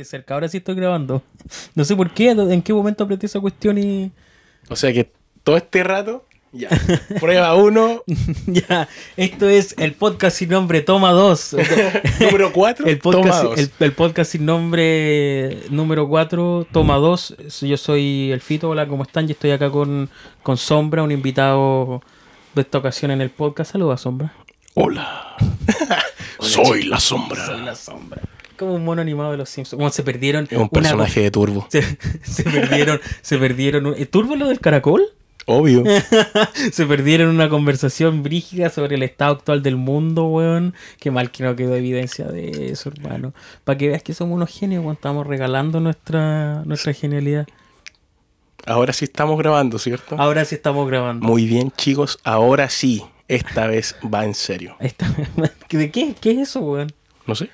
de cerca. Ahora sí estoy grabando. No sé por qué, en qué momento apreté esa cuestión y. O sea que todo este rato, ya. Prueba uno, ya, esto es el podcast sin nombre, toma dos. número cuatro, El toma podcast, dos. el, el podcast sin nombre número 4, toma 2. Yo soy el Fito, hola, ¿cómo están? Y estoy acá con, con Sombra, un invitado de esta ocasión en el podcast. Saluda, Sombra. Hola. Soy la sombra. Soy la Sombra. Como un mono animado de los Simpsons. Como se perdieron. Es un una- personaje de turbo. Se, se perdieron. se perdieron. un- ¿El turbo es lo del caracol? Obvio. se perdieron una conversación brígida sobre el estado actual del mundo, weón. Qué mal que no quedó evidencia de eso, hermano. Para que veas que somos unos genios, weón. Estamos regalando nuestra, nuestra genialidad. Ahora sí estamos grabando, ¿cierto? Ahora sí estamos grabando. Muy bien, chicos. Ahora sí. Esta vez va en serio. Esta- ¿De qué? ¿Qué es eso, weón? No sé.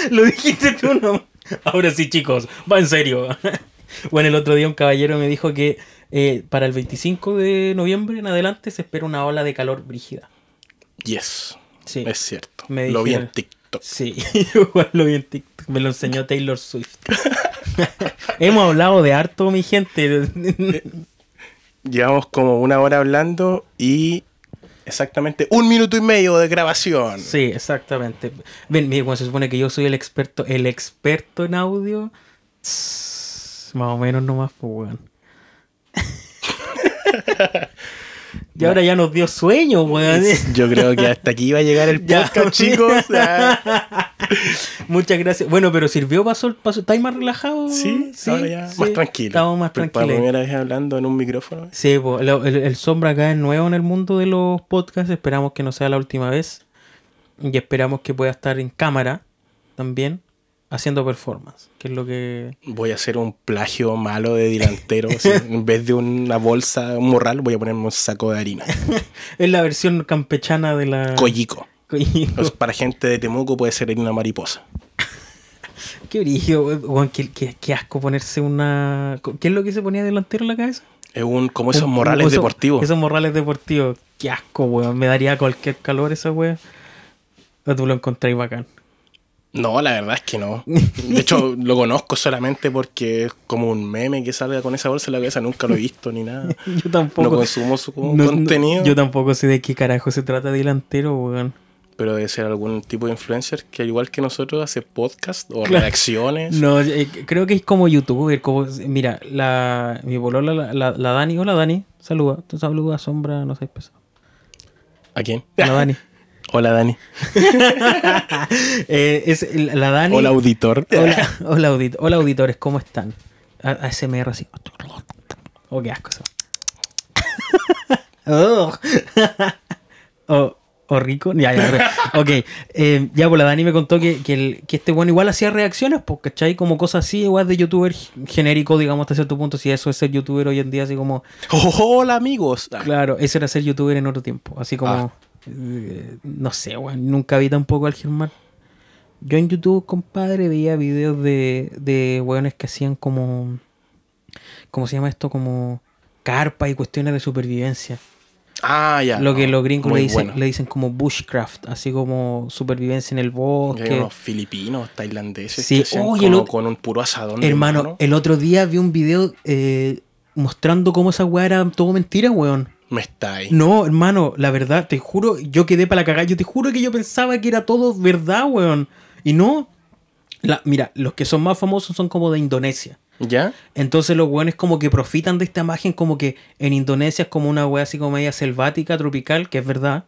Lo dijiste tú, no. Ahora sí, chicos, va en serio. Bueno, el otro día un caballero me dijo que eh, para el 25 de noviembre en adelante se espera una ola de calor brígida. Yes. Sí. Es cierto. Me Lo vi en TikTok. Sí, igual lo vi en TikTok. Me lo enseñó Taylor Swift. Hemos hablado de harto, mi gente. Llevamos como una hora hablando y exactamente un minuto y medio de grabación. Sí, exactamente. Ven, mira, cuando se supone que yo soy el experto, el experto en audio, más o menos nomás, pues, weón. y ahora ya nos dio sueño, weón. Yo creo que hasta aquí iba a llegar el Ya. podcast, chicos. Ah, Muchas gracias. Bueno, pero sirvió, pasó, pasó. ¿Estáis más relajado? Sí, ahora ya sí. más tranquilo. Estamos más Para tranquilos. primera vez hablando en un micrófono. Sí, lo- el, el Sombra acá es nuevo en el mundo de los podcasts. Esperamos que no sea la última vez. Y esperamos que pueda estar en cámara también haciendo performance, que es lo que... Voy a hacer un plagio malo de delantero. o sea, en vez de una bolsa, un morral, voy a ponerme un saco de harina. Es la versión campechana de la... Collico. Collico. Pues para gente de Temuco puede ser harina mariposa. Qué brillo, weón, qué, qué- qué asco ponerse una... ¿Qué es lo que se ponía delantero en la cabeza? Es un como esos Un- morrales esos- deportivos. Esos morrales deportivos. Qué asco, weón. Me daría cualquier calor esa weón. Tú lo encontráis bacán. No, la verdad es que no. De hecho, lo conozco solamente porque es como un meme que salga con esa bolsa en la cabeza. Nunca lo he visto ni nada. Yo tampoco... No consumo su No- no- contenido. yo tampoco sé de qué carajo se trata delantero, weón. pero debe ser algún tipo de influencer que al igual que nosotros hace podcast o Claro. reacciones. No, eh, creo que es como youtuber, como mira, la mi polola, la, la, la Dani, hola Dani, saluda, tú saluda sombra, no seas pesado. ¿A quién? La Dani. Hola Dani. Eh, es la Dani. Hola auditor. hola, hola, audit- hola, auditores, ¿cómo están? A- ASMR así. Oh, qué asco eso. oh. oh, oh, rico. Ya, ya, ok. Eh, ya, pues la Dani me contó que, que, el- que este bueno igual hacía reacciones, pues, ¿cachai? Como cosas así, igual de youtuber genérico, digamos, hasta cierto punto. Si eso es ser youtuber hoy en día, así como. Hola amigos. Claro, eso era ser youtuber en otro tiempo. Así como. Ah. No sé, weón. Nunca vi tampoco al Germán. Yo en YouTube, compadre, veía videos de, de weones que hacían como. ¿Cómo se llama esto? Como carpa y cuestiones de supervivencia. Ah, ya. Lo que los gringos le dicen, bueno. le dicen como bushcraft, así como supervivencia en el Hay bosque. unos filipinos, tailandeses Sí, que con un puro asadón. Hermano, mano. el otro día vi un video eh, mostrando cómo esa weá era todo mentira, weón. Me está ahí. No, hermano, la verdad, te juro, yo quedé para la cagada. Yo te juro que yo pensaba que era todo verdad, weón. Y no. La, mira, los que son más famosos son como de Indonesia. ¿Ya? Entonces los weones como que profitan de esta imagen como que en Indonesia es como una wea así como media selvática, tropical, que es verdad,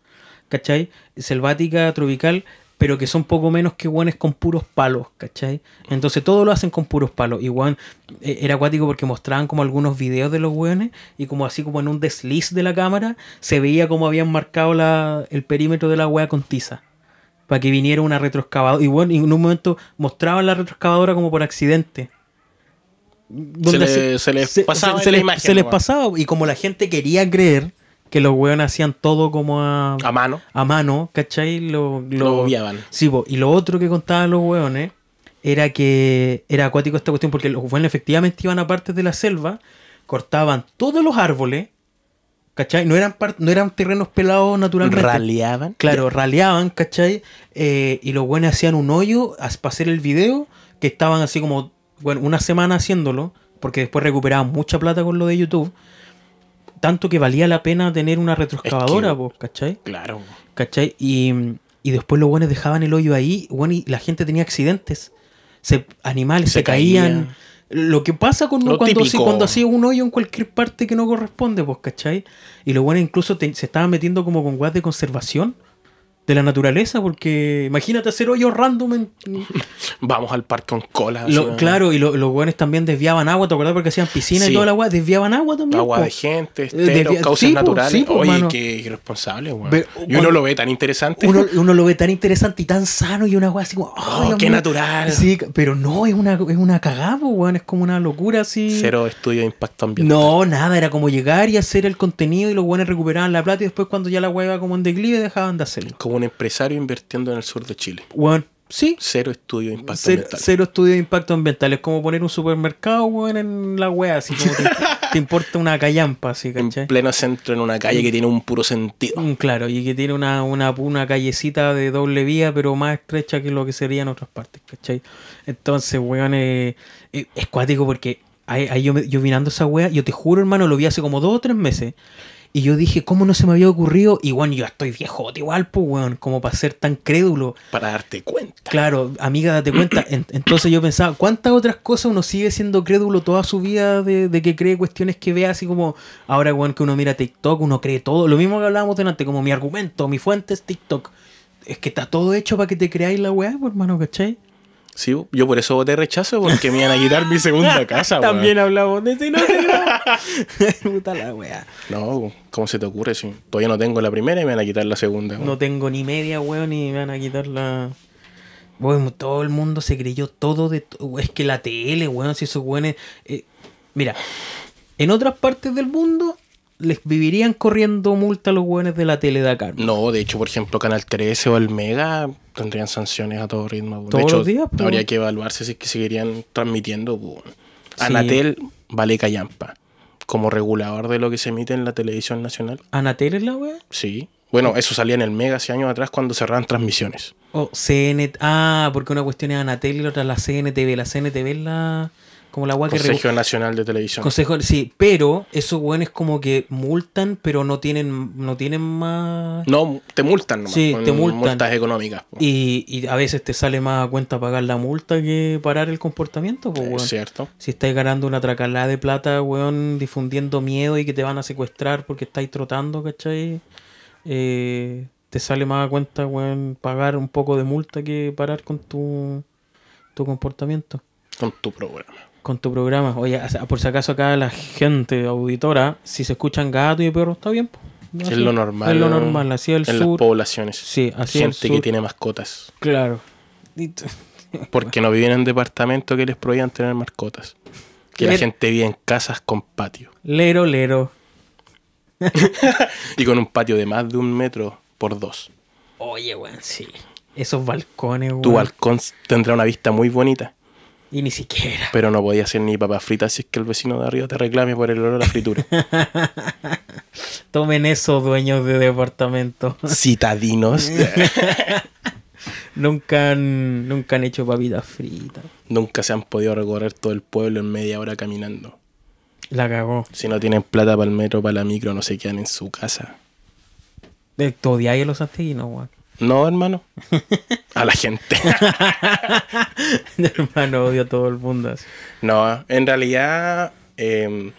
¿cachai? Selvática, tropical, pero que son poco menos que weones con puros palos, ¿cachai? Entonces todo lo hacen con puros palos. Y weón, eh, era acuático porque mostraban como algunos videos de los weones y como así como en un desliz de la cámara se veía como habían marcado la, el perímetro de la wea con tiza. Para que viniera una retroexcavadora. Y bueno, en un momento mostraban la retroexcavadora como por accidente. Donde le- se les pasaba la les- imagen se les pasaba. Y como la gente quería creer que los weones hacían todo como a, A mano. a mano, ¿cachai? Lo, Lo obviaban. Sí, po. y lo otro que contaban los weones era que era acuático esta cuestión porque los weones efectivamente iban a partes de la selva, cortaban todos los árboles, ¿cachai? No eran, no eran terrenos pelados naturalmente. Raleaban. Claro, raleaban, ¿cachai? Eh, y los buenos hacían un hoyo para hacer el video que estaban así como, bueno, una semana haciéndolo, porque después recuperaban mucha plata con lo de YouTube. Tanto que valía la pena tener una retroexcavadora, que- po, ¿cachai? Claro. ¿Cachai? Y, y después los buenos dejaban el hoyo ahí, bueno, y la gente tenía accidentes. Se, animales se, Se caían. caía. Lo que pasa con, Lo cuando, cuando hacía un hoyo en cualquier parte que no corresponde, pues, ¿cachai? Y los buenos incluso te- se estaban metiendo como con guas de conservación de la naturaleza, porque imagínate hacer hoyos random en, Vamos al parque con cola. claro, y lo- los buenos también desviaban agua, ¿te acuerdas? Porque hacían piscina y Sí. toda la agua, desviaban agua también. Agua po. de gente, esteros, causas sí, naturales. sí, po, Oye, qué irresponsable, weón. Y uno lo ve tan interesante. Uno, uno lo ve tan interesante y tan sano y una weá así como. Oh, "Ay, Dios qué mío". natural. Sí, pero no, es una, es una cagada, weón. Es como una locura así. Cero estudio de impacto ambiental. No, nada, era como llegar y hacer el contenido y los weones recuperaban la plata y después cuando ya la weá iba como en declive dejaban de hacerlo. Como un empresario invirtiendo en el sur de Chile. Weón, sí. Cero estudio de impacto Cero, ambiental. cero estudio de impacto ambiental. Es como poner un supermercado, weón, en la weá, así como te, te importa una callampa, así, En ¿cachai? pleno centro, en una calle que tiene un puro sentido. Mm, Claro, y que tiene una, una, una callecita de doble vía, pero más estrecha que lo que sería en otras partes, ¿cachai? Entonces, weón, eh, eh, es cuático porque ahí, ahí yo, yo mirando esa wea, yo te juro, hermano, lo vi hace como dos o tres meses. Y yo dije, ¿cómo no se me había ocurrido? Y bueno, yo estoy viejote igual, pues, weón, como para ser tan crédulo. Para darte cuenta. Claro, amiga, date cuenta. En- entonces yo pensaba, ¿cuántas otras cosas uno sigue siendo crédulo toda su vida de, de que cree cuestiones que ve así como ahora, weón, que uno mira TikTok, uno cree todo? Lo mismo que hablábamos delante, como mi argumento, mi fuente es TikTok. Es que está todo hecho para que te creáis la weá, pues, hermano, ¿cachai? Sí, yo por eso voté rechazo, porque me iban a quitar mi segunda casa, weón. También hablamos de y no. Puta la weá. No, ¿cómo se te ocurre? Si todavía no tengo la primera y me van a quitar la segunda. weón. No tengo ni media, weón, y me van a quitar la. Weón, todo el mundo se creyó todo de. Es que la tele, weón, si esos weones. eh, mira, en otras partes del mundo les vivirían corriendo multa a los weones de la tele de acá. No, de hecho, por ejemplo, Canal 13 o el Mega tendrían sanciones a todo ritmo. Todos de hecho, los días, po. habría que evaluarse si es que seguirían transmitiendo. weón. Sí. Anatel vale callampa. Como regulador de lo que se emite en la televisión nacional. ¿Anatel es la weá? Sí. Bueno, eso salía en el Mega hace años atrás cuando cerraban transmisiones. O CNT. Ah, porque una cuestión es Anatel y la otra es la CNTV. La CNTV es la. Como la weá que Consejo Nacional de Televisión. Consejo, sí, pero esos weones como que multan, pero no tienen, no tienen más. No, te multan nomás. Sí, te multan. Multas económicas. Y, y a veces te sale más a cuenta pagar la multa que parar el comportamiento, pues, Es cierto. Si estáis ganando una tracalada de plata, weón, difundiendo miedo y que te van a secuestrar porque estáis trotando, ¿cachai? Eh, te sale más a cuenta, weón, pagar un poco de multa que parar con tu, tu comportamiento, Con tu programa. Con tu programa. Oye, por si acaso acá la gente auditora, si se escuchan gatos y perros, está bien. Es lo normal. Es lo normal, así el en las sur. poblaciones. Sí, así el Gente que sur. tiene mascotas. Claro. Porque no viven en departamentos que les prohíban tener mascotas. Que la gente vive en casas con patio. Lero, lero. Y con un patio de más de un metro por dos. Oye, weón, sí. Esos balcones, weón. Tu balcón tendrá una vista muy bonita. Y ni siquiera. Pero no podía hacer ni papas fritas si es que el vecino de arriba te reclame por el olor a fritura. Tomen eso, dueños de departamento. Citadinos. nunca, han, nunca han hecho papitas fritas. Nunca se han podido recorrer todo el pueblo en media hora caminando. La cagó. Si no tienen plata para el metro, para la micro, no se quedan en su casa. De todo día los santiaguinos, weón. No, hermano. A la gente. Hermano, odio a todo el mundo. así. No, en realidad, eh,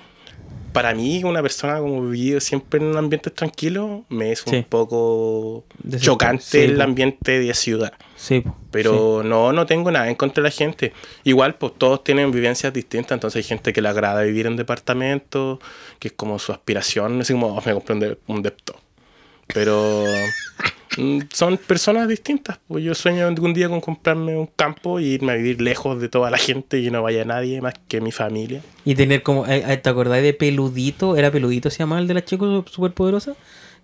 para mí, una persona como vivido siempre en un ambiente tranquilo, me es un Sí. poco chocante sí, el po. ambiente de ciudad. Sí, po, Pero no, no tengo nada en contra de la gente. Igual, pues todos tienen vivencias distintas, entonces hay gente que le agrada vivir en departamento, que es como su aspiración, no sé cómo me compré un, de- un depto. Pero mm, son personas distintas. Pues yo sueño algún día con comprarme un campo y irme a vivir lejos de toda la gente y no vaya nadie más que mi familia. Y tener como. eh, eh, ¿Te acordás de Peludito? ¿Era Peludito se llamaba el de la chica superpoderosa?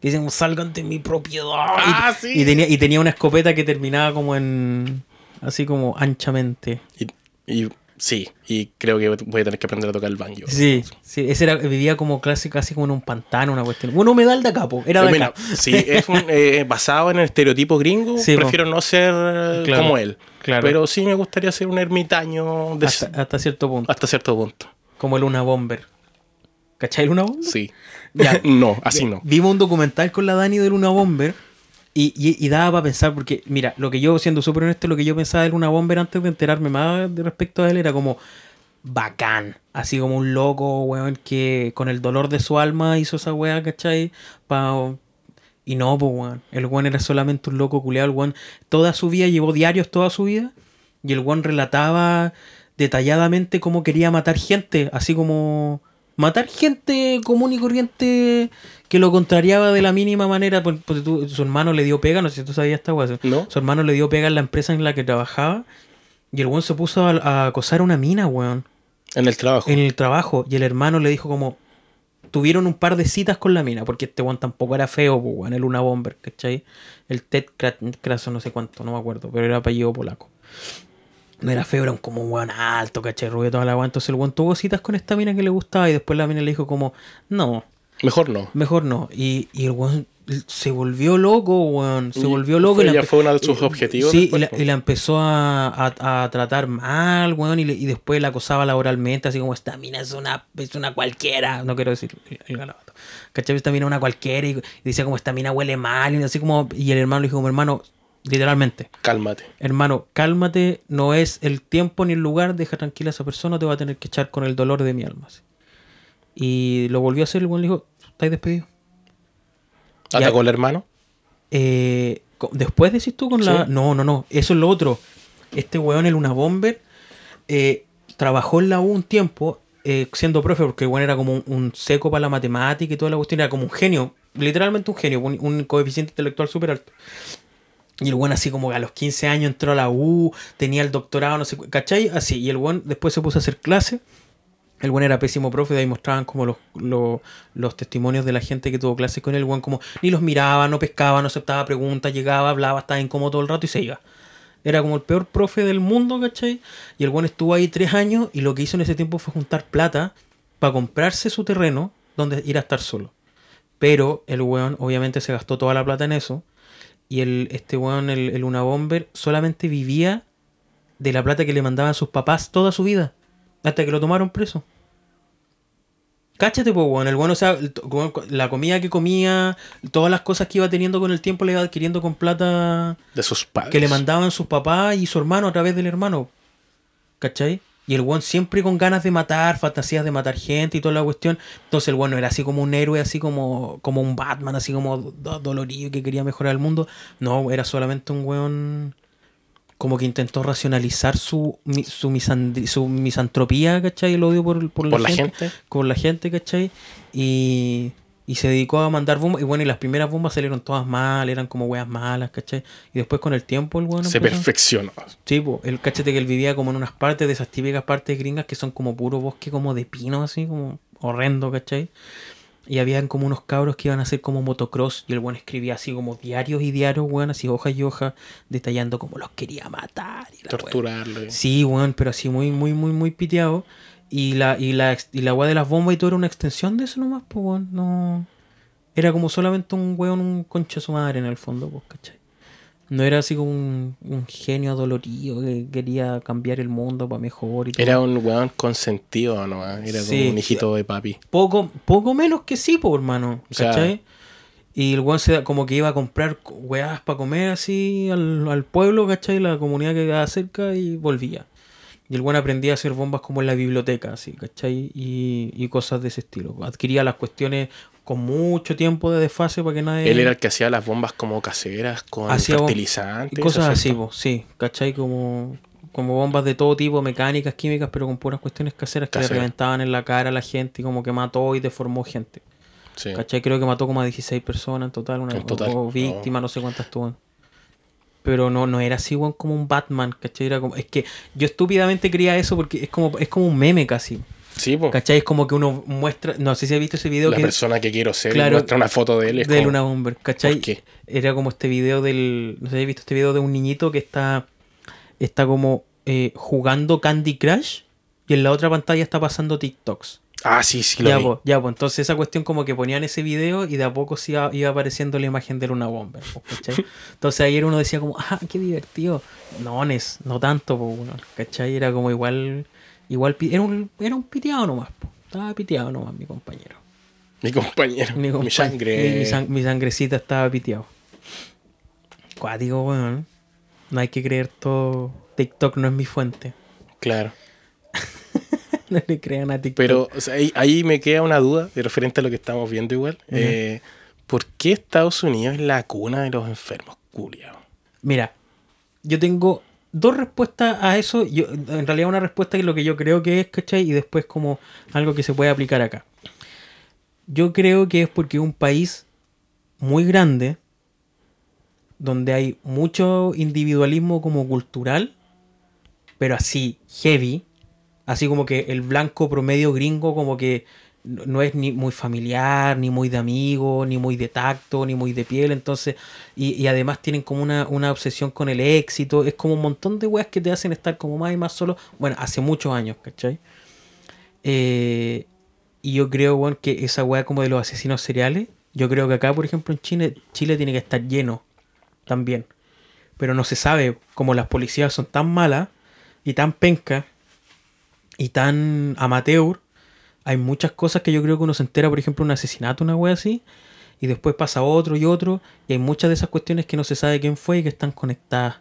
Que dicen, salgan de mi propiedad. Ah, y, sí. y tenía, y tenía una escopeta que terminaba como en. Así como anchamente. Y, y Sí, y creo que voy a tener que aprender a tocar el banjo. Sí, sí, ese era, vivía como clase casi como en un pantano, una cuestión. Una humedal de capo, era de Mira, acá. sí, es un, eh, basado en el estereotipo gringo. Sí, po. prefiero no ser eh, Claro, como él. claro. Pero sí me gustaría ser un ermitaño de- Hasta, hasta, hasta cierto punto. cierto punto. Como el Luna Bomber. ¿Cachai el Luna Bomber? Sí. Ya. no, así no. Vimos un documental con la Dani de Luna Bomber y, y, y daba para pensar, porque mira, lo que yo, siendo súper honesto, lo que yo pensaba de Luna Bomber antes de enterarme más de respecto a él era como bacán. Así como un loco, weón, que con el dolor de su alma hizo esa weá, ¿cachai? Pa- Y no, pues, weón. El weón era solamente un loco culeado. El weón toda su vida, llevó diarios toda su vida. Y el weón relataba detalladamente cómo quería matar gente. Así como matar gente común y corriente que lo contrariaba de la mínima manera. Por- porque su hermano le dio pega, no sé si tú sabías esta weá. ¿No? Su hermano le dio pega en la empresa en la que trabajaba. Y el weón se puso a, a acosar a una mina, weón En el trabajo. en el trabajo y el hermano le dijo como tuvieron un par de citas con la mina porque este weón tampoco era feo pues, weón, el Luna Bomber ¿cachai? el Ted Kra- Kraso no sé cuánto no me acuerdo pero era apellido polaco no era feo era un como un weón alto ¿cachai? rubio toda la weón entonces el weón tuvo citas con esta mina que le gustaba y después la mina le dijo como no Mejor no. mejor no y, y el weón se volvió loco weón se volvió loco Fue- y la ya fue uno de sus objetivos Sí, después, y, la, y la empezó a, a- a tratar mal, weón, y, le- y después la acosaba laboralmente, así como esta mina es una, es una cualquiera, no quiero decir el, garabato. ¿Cachai? Esta mina es una cualquiera, y, y decía como esta mina huele mal, y así como, y el hermano le dijo como, hermano, literalmente, Cálmate. hermano, cálmate, no es el tiempo ni el lugar, deja tranquila a esa persona, te va a tener que echar con el dolor de mi alma. así. Y lo volvió a hacer, el weón le dijo, estáis despedido. ¿Atacó al hermano? Eh, después decís tú con la. No, no, no. Eso es lo otro. Este weón, el Una Bomber, eh, trabajó en la U un tiempo eh, siendo profe, porque el weón era como un, un seco para la matemática y toda la cuestión. Era como un genio, literalmente un genio, un, un coeficiente intelectual súper alto. Y el weón así como a los 15 años entró a la U, tenía el doctorado, no sé, ¿cachai? Así. Y el weón después se puso a hacer clase. El buen era pésimo profe, de ahí mostraban como los, los, los testimonios de la gente que tuvo clases con él. El buen como ni los miraba, no pescaba, no aceptaba preguntas, llegaba, hablaba, estaba incómodo todo el rato y se iba. Era como el peor profe del mundo, ¿cachai? Y el buen estuvo ahí tres años y lo que hizo en ese tiempo fue juntar plata para comprarse su terreno donde ir a estar solo. Pero el weón obviamente se gastó toda la plata en eso. Y el, este weón, el, el Una Bomber, solamente vivía de la plata que le mandaban sus papás toda su vida. Hasta que lo tomaron preso. Cáchate, pues, weón. El weón, o sea, el la comida que comía, todas las cosas que iba teniendo con el tiempo, le iba adquiriendo con plata De sus padres. que le mandaban sus papás y su hermano a través del hermano. ¿Cachai? Y el weón siempre con ganas de matar, fantasías de matar gente y toda la cuestión. Entonces el weón no era así como un héroe, así como, como un Batman, así como do- dolorido que quería mejorar el mundo. No, era solamente un weón como que intentó racionalizar su, su, su misantropía, ¿cachai? El odio por, por, Por la gente. Con la gente, ¿cachai? Y, y se dedicó a mandar bombas. Y bueno, y las primeras bombas salieron todas mal, eran como weas malas, ¿cachai? Y después con el tiempo el weón Se empezó- perfeccionó. Sí, po, el cachete que él vivía como en unas partes de esas típicas partes gringas que son como puro bosque como de pino, así como horrendo, ¿cachai? Y habían como unos cabros que iban a hacer como motocross y el buen escribía así como diarios y diarios, weón, así hojas y hojas, detallando como los quería matar. Y la. Torturarlo. y- Sí, weón, pero así muy, muy, muy, muy piteado. Y la, y la, y la weá de las bombas y todo era una extensión de eso nomás, pues, weón. No. Era como solamente un weón, un concha su madre en el fondo, pues, ¿cachai? No era así como un, un genio dolorido que quería cambiar el mundo para mejor y todo. Era un weón consentido, ¿no? Era Sí. como un hijito de papi. Poco, poco menos que sí, pues, hermano. O sea- ¿Cachai? y el weón se da- como que iba a comprar weás para comer así al, al pueblo, ¿cachai? La comunidad que quedaba cerca y volvía. Y el weón aprendía a hacer bombas como en la biblioteca, así, ¿cachai? Y, y cosas de ese estilo. Adquiría las cuestiones con mucho tiempo de desfase para que nadie... Él era el que hacía las bombas como caseras con Hacía fertilizantes. y cosas ¿eso es así, po, sí, ¿cachai? Como, como bombas de todo tipo, mecánicas, químicas, pero con puras cuestiones caseras que le reventaban en la cara a la gente y como que mató y deformó gente. Sí. ¿Cachai? Creo que mató como a 16 personas en total, una En total, o víctimas, no. sé cuántas tuvo. Pero no, no era así, weón, como un Batman, ¿cachai? Era como, es que yo estúpidamente creía eso porque es como, es como un meme casi. Sí, po. ¿Cachai? Es como que uno muestra, no sé si has visto ese video La que persona que quiero ser Claro, muestra una foto de él. Es de como- Luna Bomber, ¿cachai? ¿Por qué? Era como este video del, no sé si has visto este video de un niñito que está, está como eh, jugando Candy Crush y en la otra pantalla está pasando TikToks. Ah, sí, sí, lo Ya, vi. ya, pues. Entonces esa cuestión como que ponían ese video y de a poco se iba, iba apareciendo la imagen de Luna Bomber. ¿cachai? Entonces ayer uno decía como, ah, qué divertido. No, Nes, no tanto, pues, bueno, ¿cachai? Era como igual, igual, era un, era un piteado nomás, pues. Estaba piteado nomás mi compañero. Mi compañero. Mi, sangre. Mi, mi sang- mi sangrecita estaba piteado. Cuático, weón. No hay que creer todo. TikTok no es mi fuente. Claro. no le crean a TikTok. Pero o sea, ahí, ahí me queda una duda de referente a lo que estamos viendo igual. Eh, ¿Por qué Estados Unidos es la cuna de los enfermos culiados? Mira, yo tengo dos respuestas a eso. Yo, en realidad una respuesta es lo que yo creo que es, ¿cachai? Y después como algo que se puede aplicar acá. Yo creo que es porque un país muy grande, donde hay mucho individualismo como cultural, pero así, heavy. Así como que el blanco promedio gringo como que no es ni muy familiar, ni muy de amigo, ni muy de tacto, ni muy de piel. Entonces, y, y además tienen como una, una obsesión con el éxito. Es como un montón de weas que te hacen estar como más y más solo. Bueno, hace muchos años, ¿cachai? Eh, y yo creo, weón, que esa wea como de los asesinos seriales, yo creo que acá, por ejemplo, en Chile, Chile tiene que estar lleno también. Pero no se sabe, como las policías son tan malas y tan pencas y tan amateur, hay muchas cosas que yo creo que uno se entera, por ejemplo, un asesinato, una wea así, y después pasa otro y otro, y hay muchas de esas cuestiones que no se sabe quién fue y que están conectadas.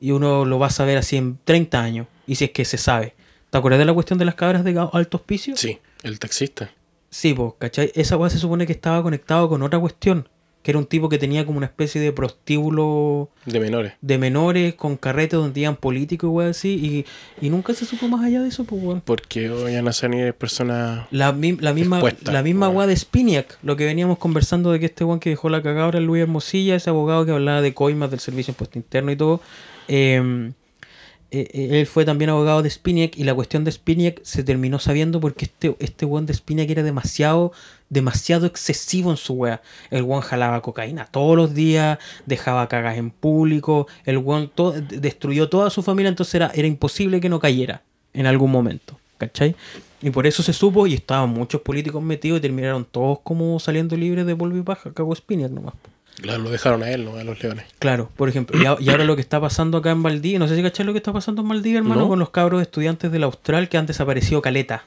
Y uno lo va a saber así en 30 años, y si es que se sabe. ¿Te acuerdas de la cuestión de las cabras de alto hospicio? Sí, el taxista. Sí, pues, ¿cachai? Esa weá se supone que estaba conectado con otra cuestión, que era un tipo que tenía como una especie de prostíbulo De menores. de menores con carrete donde iban políticos y weá así, y, y nunca se supo más allá de eso, pues weón. Porque hoy van a salir personas. La, mi- la misma, la misma weá de Spiniak, lo que veníamos conversando de que este weón que dejó la cagada era Luis Hermosilla, ese abogado que hablaba de coimas del servicio impuesto interno y todo. eh, eh, eh, él fue también abogado de Spiniak y la cuestión de Spiniak se terminó sabiendo porque este, este weón de Spiniak era demasiado, demasiado excesivo en su weá. El weón jalaba cocaína todos los días, dejaba cagas en público, el weón to- de- destruyó toda su familia, entonces era, era imposible que no cayera en algún momento, ¿cachai? Y por eso se supo y estaban muchos políticos metidos y terminaron todos como saliendo libres de polvo y paja, cagó Spiniak nomás. Claro, lo dejaron a él, no a los leones. Claro, por ejemplo, y, a- y ahora lo que está pasando acá en Valdivia, no sé si cachai lo que está pasando en Valdivia, hermano, No. con los cabros estudiantes del Austral que han desaparecido caleta.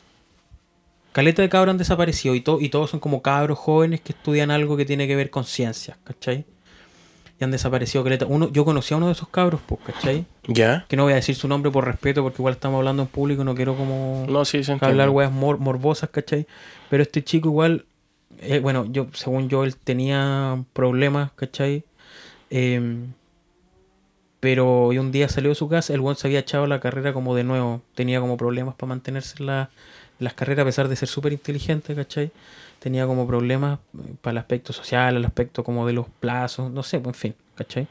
Caleta de cabros han desaparecido y, to- y todos son como cabros jóvenes que estudian algo que tiene que ver con ciencias, ¿cachai? Y han desaparecido caleta. Uno, yo conocí a uno de esos cabros, pues, ¿cachai? ¿Ya? Que no voy a decir su nombre por respeto porque igual estamos hablando en público, no quiero como No, sí, se hablar weas mor- morbosas, ¿cachai? Pero este chico igual, eh, bueno, yo según yo él tenía problemas, ¿cachai? Em, pero un día salió de su casa, el buen se había echado la carrera como de nuevo, tenía como problemas para mantenerse en la- las carreras a pesar de ser súper inteligente, ¿cachai? Tenía como problemas eh, para el aspecto social, el aspecto como de los plazos, no sé, en fin, ¿cachai?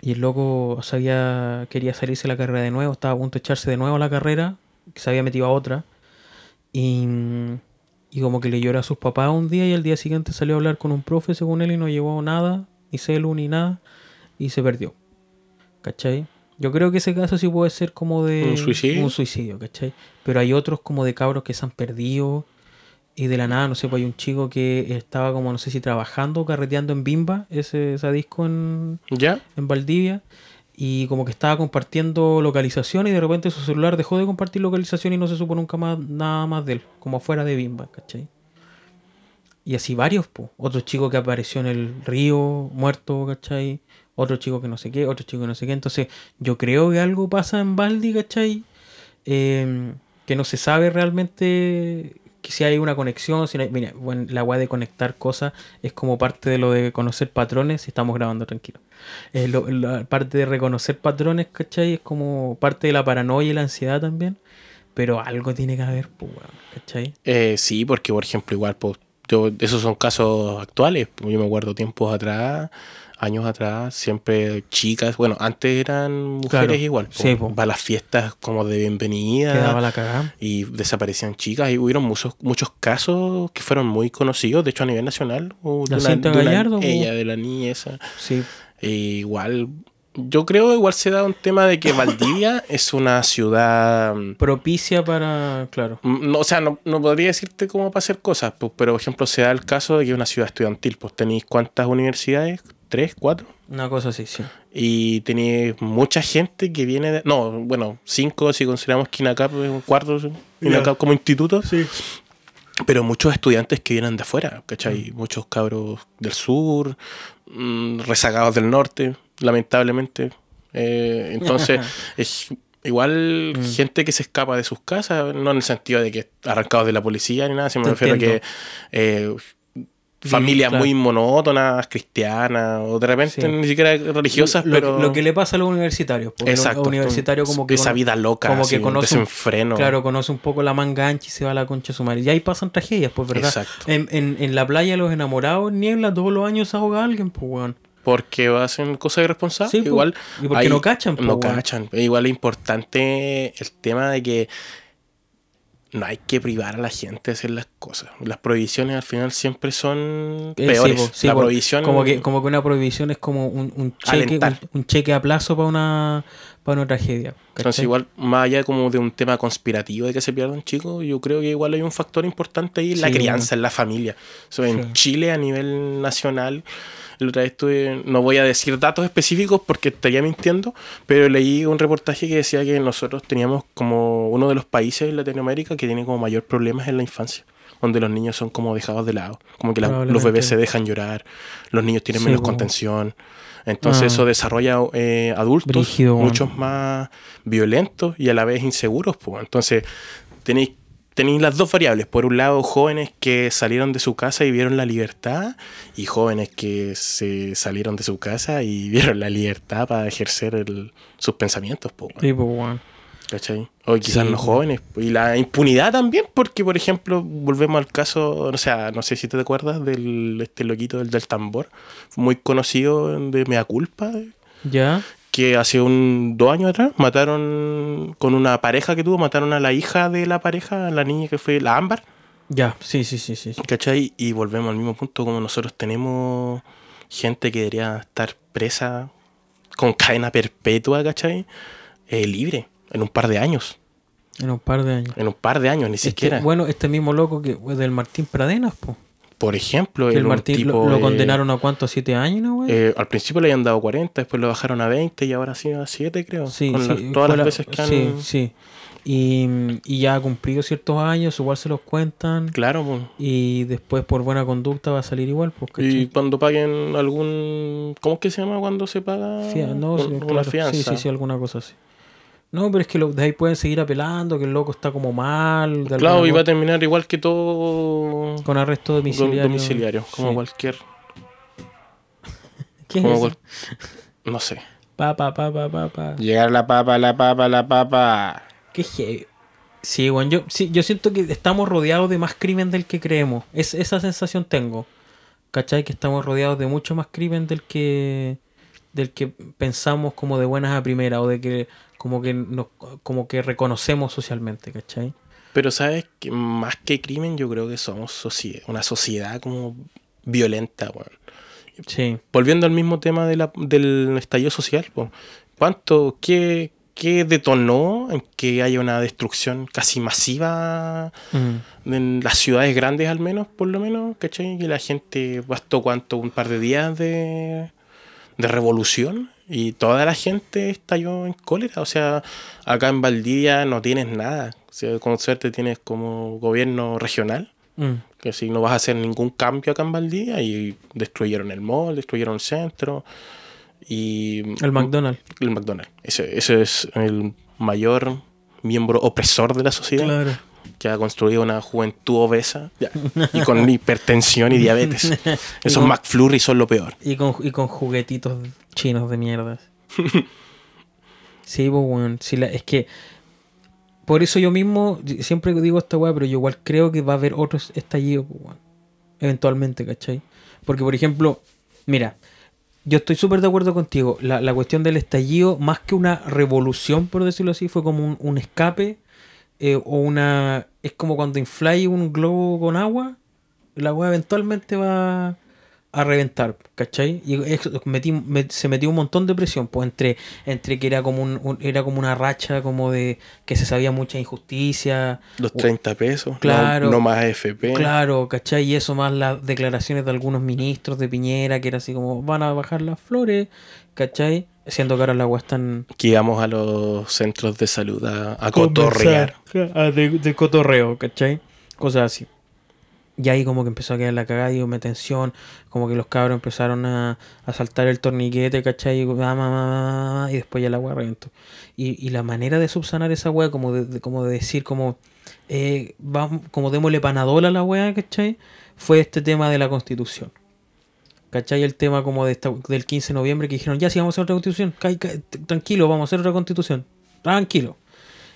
Y el loco sabía, quería salirse de la carrera de nuevo, estaba a punto de echarse de nuevo a la carrera, que se había metido a otra. Y, y como que le lloró a sus papás un día y al día siguiente salió a hablar con un profe según él y no llevó nada, ni celu ni nada, y se perdió. ¿Cachai? Yo creo que ese caso sí puede ser como de ¿Un suicidio? un suicidio, ¿cachai? Pero hay otros como de cabros que se han perdido y de la nada, no sé, pues hay un chico que estaba como, no sé si trabajando, carreteando en Bimba, ese, esa disco en, ¿Ya? en Valdivia y como que estaba compartiendo localización y de repente su celular dejó de compartir localización y no se supo nunca más nada más de él, como fuera de Bimba, ¿cachai? Y así varios, po. Otro chico que apareció en el río muerto, ¿cachai? Otro chico que no sé qué, otro chico que no sé qué. Entonces, yo creo que algo pasa en Baldi, ¿cachai? Eh, que no se sabe realmente que si hay una conexión. Si no hay- mira, bueno, la weá de conectar cosas es como parte de lo de conocer patrones. Si estamos grabando tranquilo. Eh, lo- la parte de reconocer patrones, ¿cachai? Es como parte de la paranoia y la ansiedad también. Pero algo tiene que haber, pues, ¿cachai? Eh, sí, porque por ejemplo, igual, pues, yo, esos son casos actuales. Yo me acuerdo tiempos atrás, años atrás, siempre chicas. Bueno, antes eran mujeres Claro, igual. sí. Para las fiestas como de bienvenida. Quedaba la cagada. y desaparecían chicas y hubieron muchos muchos casos que fueron muy conocidos de hecho a nivel nacional La de Gallardo, po. ella de la niña esa Sí, E igual Yo creo igual se da un tema de que Valdivia es una ciudad... mm, Propicia para. Claro. mm, No, o sea, no, no podría decirte cómo para hacer cosas, pues, pero por ejemplo se da el caso de que es una ciudad estudiantil. Pues tenéis cuántas universidades, tres, cuatro, Una cosa así, sí. y tenéis mucha gente que viene de... No, bueno, cinco si consideramos que INACAP es un cuarto, INACAP como instituto. Sí. Pero muchos estudiantes que vienen de afuera, Mm. ¿cachai? Muchos cabros del sur, mm, rezagados del norte, lamentablemente. Eh, entonces, es igual Mm. gente que se escapa de sus casas, no en el sentido de que arrancados de la policía ni nada, sino me refiero a que. Familias claro. muy monótonas, cristianas, o de repente Sí. ni siquiera religiosas, lo, pero... lo que le pasa a los universitarios. Porque Exacto. Los universitarios como que. Esa cono- vida loca, como así, que conoce un- desenfreno. Claro, conoce un poco la manga ancha y se va a la concha de su madre. Y ahí pasan tragedias, pues, ¿verdad? Exacto. En, en, en la playa los enamorados, niebla, todos los años ahoga alguien, pues, weón. Porque hacen cosas irresponsables. Sí, po. igual. Y porque hay- no cachan, po, No weón. cachan. Igual es importante el tema de que no hay que privar a la gente de hacer las cosas. Las prohibiciones al final siempre son Eh, peores. sí, po, sí, la prohibición. Como que, como que una prohibición es como un, un cheque, un, un cheque a plazo para una, para una tragedia. Entonces, igual, más allá como de un tema conspirativo de que se pierdan chicos, yo creo que igual hay un factor importante ahí en la Sí, crianza, en la familia. En Sí. Chile, a nivel nacional, la otra vez estuve- no voy a decir datos específicos porque estaría mintiendo, pero leí un reportaje que decía que nosotros teníamos como uno de los países en Latinoamérica que tiene como mayor problemas en la infancia. Donde los niños son como dejados de lado. Como que la- los bebés se dejan llorar, los niños tienen Sí, menos po. contención. Entonces Ah. eso desarrolla eh, adultos Brígido, muchos más violentos y a la vez inseguros. Pues. Entonces tenéis, tenéis las dos variables. Por un lado, jóvenes que salieron de su casa y vieron la libertad y jóvenes que se salieron de su casa y vieron la libertad para ejercer el- sus pensamientos. Pues, weón. Sí, pues, weón. ¿Cachai? O quizás Sí, los jóvenes. Y la impunidad también, porque, por ejemplo, volvemos al caso, o sea, no sé si te acuerdas del este loquito del, del tambor, muy conocido de Mea Culpa, Ya. que hace un dos años atrás mataron con una pareja que tuvo, mataron a la hija de la pareja, la niña que fue la Ámbar, Ya, sí, sí, sí, sí. sí. ¿cachai? Y volvemos al mismo punto como nosotros tenemos gente que debería estar presa con cadena perpetua, ¿cachai? Eh, libre, en un par de años. En un par de años. En un par de años, ni Este- siquiera. bueno, este mismo loco que del Martín Pradenas, pues. Por ejemplo, el Martín tipo lo, lo de- condenaron a cuánto, a siete años, ¿no, güey? eh, al principio le habían dado 40, después lo bajaron a 20 y ahora sí a 7, creo. sí, Con sí, las- todas las la- veces que han... Sí, sí. Y, y ya ha cumplido ciertos años, igual se los cuentan. Claro, pues. Y después por buena conducta va a salir igual, pues, Y cuando paguen algún... ¿Cómo es que se llama cuando se paga Fia- no, un- sí, una claro. fianza? Sí, sí, sí, alguna cosa así. No, pero es que lo- de ahí pueden seguir apelando, que el loco está como mal. de Claro, y va a terminar igual que todo con arresto domiciliario. domiciliario, como Sí. cualquier... ¿Qué es como eso? cual- No sé. Pa, pa, pa, pa, pa, pa. Llegar la papa, la papa, la papa. Qué heavy. Sí, bueno, yo, sí, yo siento que estamos rodeados de más crimen del que creemos. Es, esa sensación tengo. ¿Cachai? Que estamos rodeados de mucho más crimen del que del que pensamos como de buenas a primeras o de que como que nos, como que reconocemos socialmente, ¿cachai? Pero sabes que más que crimen yo creo que somos una sociedad como violenta, weón. Sí. volviendo al mismo tema de la- del estallido social, po, ¿cuánto, qué, qué detonó en que haya una destrucción casi masiva Mm. en las ciudades grandes al menos, por lo menos, ¿cachai? Que la gente bastó cuánto, un par de días de, de revolución y toda la gente estalló en cólera. O sea, acá en Valdivia no tienes nada. O sea, con suerte tienes como gobierno regional Mm. que si no vas a hacer ningún cambio acá en Valdivia y destruyeron el mall, destruyeron el centro y El McDonald's. el McDonald's. Ese, ese es el mayor miembro opresor de la sociedad Claro. Que ha construido una juventud obesa ya, y con hipertensión y diabetes. Esos con- McFlurry son lo peor. Y con, y con juguetitos chinos de mierda. sí, pues, la- es que. Por eso yo mismo siempre digo esta weá, pero yo igual creo que va a haber otros estallidos, pues. Eventualmente, ¿cachai? Porque, por ejemplo, mira, yo estoy súper de acuerdo contigo. La, la cuestión del estallido, más que una revolución, por decirlo así, fue como un, un escape eh, o una. Es como cuando infláis un globo con agua, la weá eventualmente va a reventar, ¿cachai? Y eso, metí- me- se metió un montón de presión, pues entre, entre que era como un, un- era como una racha como de que se sabía mucha injusticia, Los 30 pesos. no- Claro. No, más FP. claro, ¿cachai? Y eso más las declaraciones de algunos ministros de Piñera, que era así como van a bajar las flores, ¿cachai? Siendo que ahora la agua están Que íbamos a los centros de salud a, a cotorrear. Ah, De, de cotorreo, ¿cachai? Cosas así. Y ahí como que empezó a quedar la cagada, digo, me tensión, como que los cabros empezaron a, a saltar el torniquete, ¿cachai? Y, ah, ma, ma, ma, ma, y después ya la weá reventó. Y, y la manera de subsanar esa weá, como de, de- como de decir, como, eh, vamos, como démosle panadol a la weá, ¿cachai? Fue este tema de la constitución. ¿Cachai? El tema como de esta- del 15 de noviembre que dijeron, ya sí, vamos a hacer otra constitución, ca- ca- t- tranquilo, vamos a hacer otra constitución, tranquilo.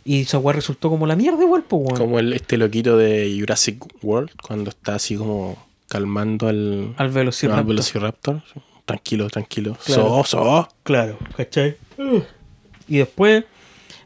Y esa weá resultó como la mierda igual, pues, weón. Como el, este loquito de Jurassic World, cuando está así como calmando al, Al Velociraptor. al Velociraptor. Tranquilo, tranquilo. Claro. So, so. Claro, ¿cachai? Y después